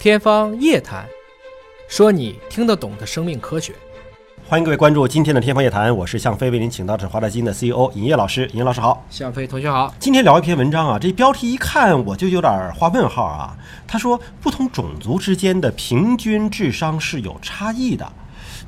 天方夜谭，说你听得懂的生命科学。欢迎各位关注今天的《天方夜谭》，我是向飞为您请到的是华大基因的 CEO 尹烨老师。尹烨老师好，向飞同学好。今天聊一篇文章啊，这标题一看我就有点画问号啊。他说，不同种族之间的平均智商是有差异的。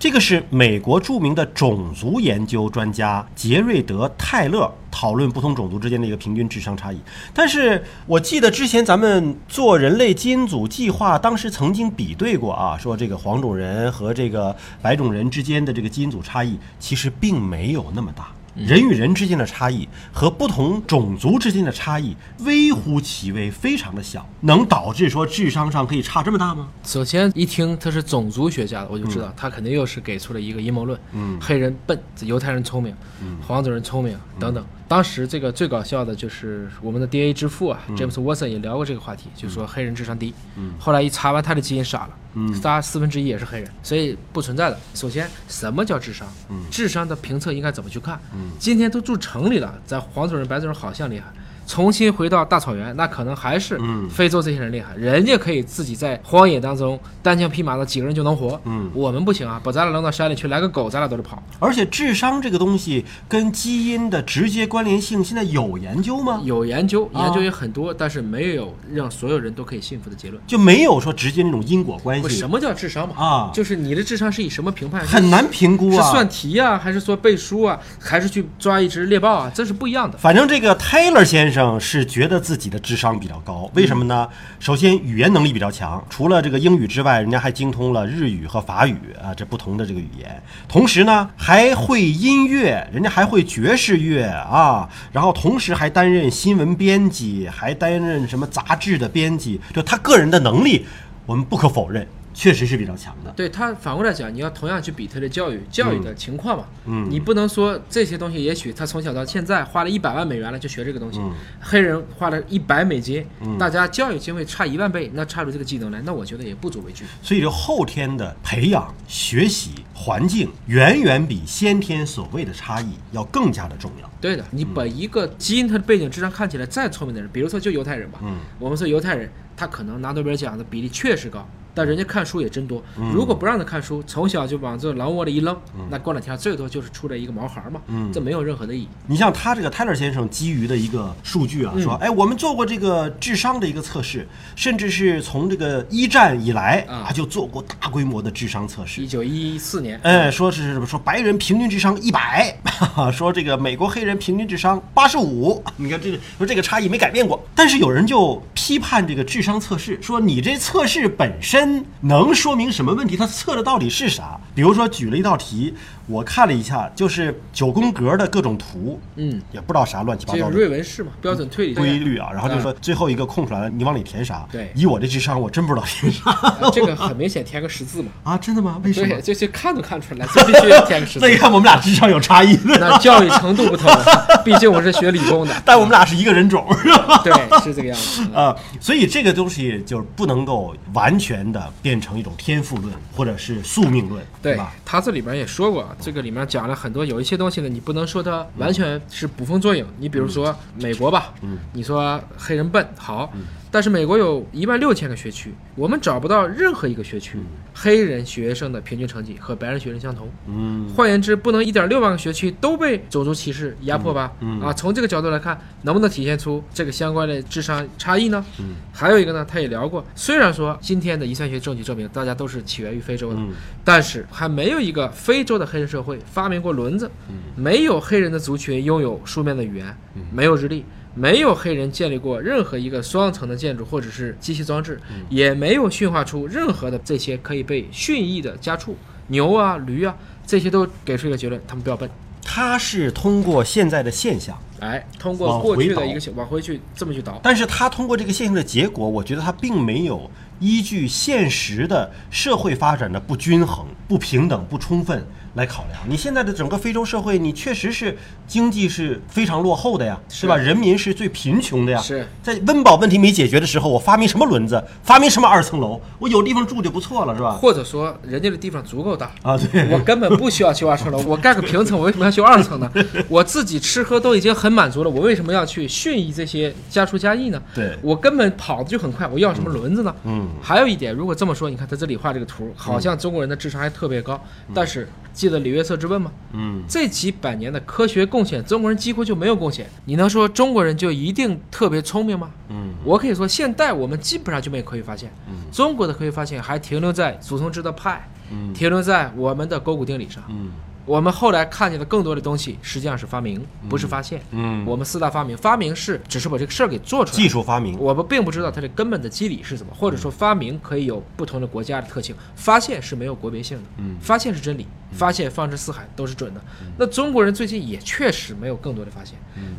这个是美国著名的种族研究专家杰瑞德·泰勒讨论不同种族之间的一个平均智商差异。但是我记得之前咱们做人类基因组计划，当时曾经比对过啊，说这个黄种人和这个白种人之间的这个基因组差异其实并没有那么大。人与人之间的差异和不同种族之间的差异微乎其微，非常的小，能导致说智商上可以差这么大吗？首先一听他是种族学家的，我就知道他肯定又是给出了一个阴谋论。嗯黑人笨，犹太人聪明，嗯黄种人聪明等等。当时这个最搞笑的就是我们的 DNA 之父啊，詹姆斯沃森也聊过这个话题，就说黑人智商低。嗯后来一查完他的基因傻了，嗯他四分之一也是黑人，所以不存在的。首先，什么叫智商？嗯智商的评测应该怎么去看？嗯今天都住城里了，咱黄种人、白种人好像厉害，重新回到大草原，那可能还是嗯非洲这些人厉害，人家可以自己在荒野当中单枪匹马的几个人就能活，嗯我们不行啊，把咱俩扔到山里去，来个狗，咱俩都得跑。而且智商这个东西跟基因的直接关联性，现在有研究吗？有研究，啊研究也很多，但是没有让所有人都可以信服的结论。就没有说直接那种因果关系什么叫智商嘛？啊，就是你的智商是以什么评判？很难评估啊。是算题啊，还是说背书啊，还是去抓一只猎豹啊？这是不一样的。反正这个 Taylor 先生是觉得自己的智商比较高，为什么呢？首先语言能力比较强，除了这个英语之外，人家还精通了日语和法语啊，这不同的这个语言。同时呢，还会音乐，人家还会爵士乐啊，然后同时还担任新闻编辑，还担任什么杂志的编辑，就他个人的能力，我们不可否认，确实是比较强的。对他反过来讲，你要同样去比他的教育，教育的情况嘛。嗯你不能说这些东西，也许他从小到现在花了一百万美元了就学这个东西，嗯黑人花了一百美金，大家教育经费差一万倍，那差出这个技能来，那我觉得也不足为惧。所以，就后天的培养、学习环境，远远比先天所谓的差异要更加的重要。对的，你把一个基因他的背景智商看起来再聪明的人，比如说就犹太人吧，嗯我们说犹太人，他可能拿诺贝尔奖的比例确实高，但人家看书也真多。嗯如果不让他看书，从小就往这狼窝里一扔，那过两天最多就是出来一个毛孩嘛，嗯这没有任何的意义。你像他这个泰勒先生基于的一个数据啊，说，哎，我们做过这个智商的一个测试，甚至是从这个一战以来啊啊，就做过大规模的智商测试一。九一四年，哎，说是什么说白人平均智商一百，说这个美国黑人平均智商八十五，你看这个说这个差异没改变过。但是有人就批判这个智商测试，说你这测试本身能说明什么问题？它测的到底是啥？比如说举了一道题，我看了一下，就是九宫格的各种图，嗯，也不知道啥乱七八这个糟的瑞文式嘛，标准推理规律啊，然后就说最后一个空出来了，你往里填啥？对以我这智商，我真不知道填啥啊这个很明显填个十字嘛，啊！真的吗？为什么对，？这这看都看出来，就必须填个十字那。一看我们俩智商有差异。那教育程度不同，毕竟我是学理工的，但我们俩是一个人种，是吧？对是这个样子。啊、所以这个东西就是不能够完全的变成一种天赋论或者是宿命论，对吧？他这里边也说过，这个里面讲了很多，有一些东西呢，你不能说它完全是捕风捉影。你比如说美国吧，嗯你说黑人笨好，但是美国有一万六千个学区，我们找不到任何一个学区黑人学生的平均成绩和白人学生相同。嗯换言之，不能一点六万个学区都被种族歧视压迫吧？嗯嗯啊，从这个角度来看，能不能体现出这个相关的智商差异呢？嗯还有一个呢，他也聊过，虽然说今天的遗传学证据证明大家都是起源于非洲的，嗯但是还没有一个非洲的黑人社会发明过轮子，嗯没有黑人的族群拥有书面的语言，没有日历。没有黑人建立过任何一个双层的建筑或者是机器装置，嗯。也没有驯化出任何的这些可以被驯役的家畜，牛啊、驴啊，这些都给出一个结论，他们比较笨。他是通过现在的现象，哎，通过过去的一个往回去这么去倒，但是他通过这个现象的结果，我觉得他并没有依据现实的社会发展的不均衡、不平等、不充分来考量。你现在的整个非洲社会，你确实是经济是非常落后的呀，是是吧？人民是最贫穷的呀。是在温饱问题没解决的时候，我发明什么轮子，发明什么二层楼，我有地方住就不错了，是吧？或者说人家的地方足够大，啊，对，我根本不需要修二层楼，我盖个平层，我为什么要修二层呢？我自己吃喝都已经很满足了，我为什么要去驯役这些家畜家役呢？对我根本跑的就很快，我要什么轮子呢？嗯还有一点，如果这么说，你看他这里画这个图，好像中国人的智商还特别高，但是记得李约瑟之问吗？嗯这几百年的科学贡献，中国人几乎就没有贡献。你能说中国人就一定特别聪明吗？嗯我可以说，现代我们基本上就没有科学发现。嗯中国的科学发现还停留在祖冲之的派，嗯停留在我们的勾股定理上。嗯我们后来看见的更多的东西，实际上是发明，不是发现。嗯，我们四大发明，发明是只是把这个事儿给做出来技。术发明，我们并不知道它的根本的机理是什么，或者说发明可以有不同的国家的特性，发现是没有国别性的，嗯发现是真理，发现放之四海都是准的。那中国人最近也确实没有更多的发现，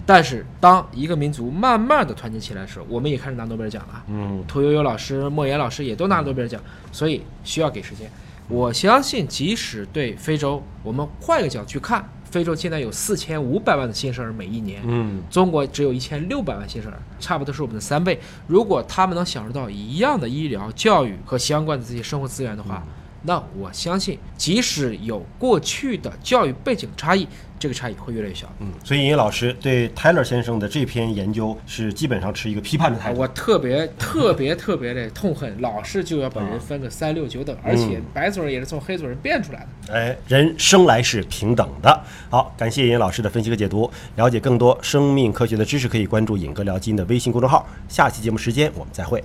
但是当一个民族慢慢的团结起来的时候，我们也开始拿诺贝尔奖了啊。嗯屠呦呦老师、莫言老师也都拿了诺贝尔奖，所以需要给时间。我相信，即使对非洲，我们换一个角度去看，非洲现在有四千五百万的新生儿每一年，嗯中国只有一千六百万新生儿，差不多是我们的三倍。如果他们能享受到一样的医疗、教育和相关的这些生活资源的话，那我相信，即使有过去的教育背景差异，这个差异会越来越小。嗯，所以尹老师对泰勒先生的这篇研究是基本上持一个批判的态度。我特别特别特别的痛恨，老是就要把人分个三六九等，而且白种人也是从黑种人变出来的。哎，人生来是平等的。好，感谢尹老师的分析和解读。了解更多生命科学的知识，可以关注“尹哥聊基因”的微信公众号。下期节目时间我们再会。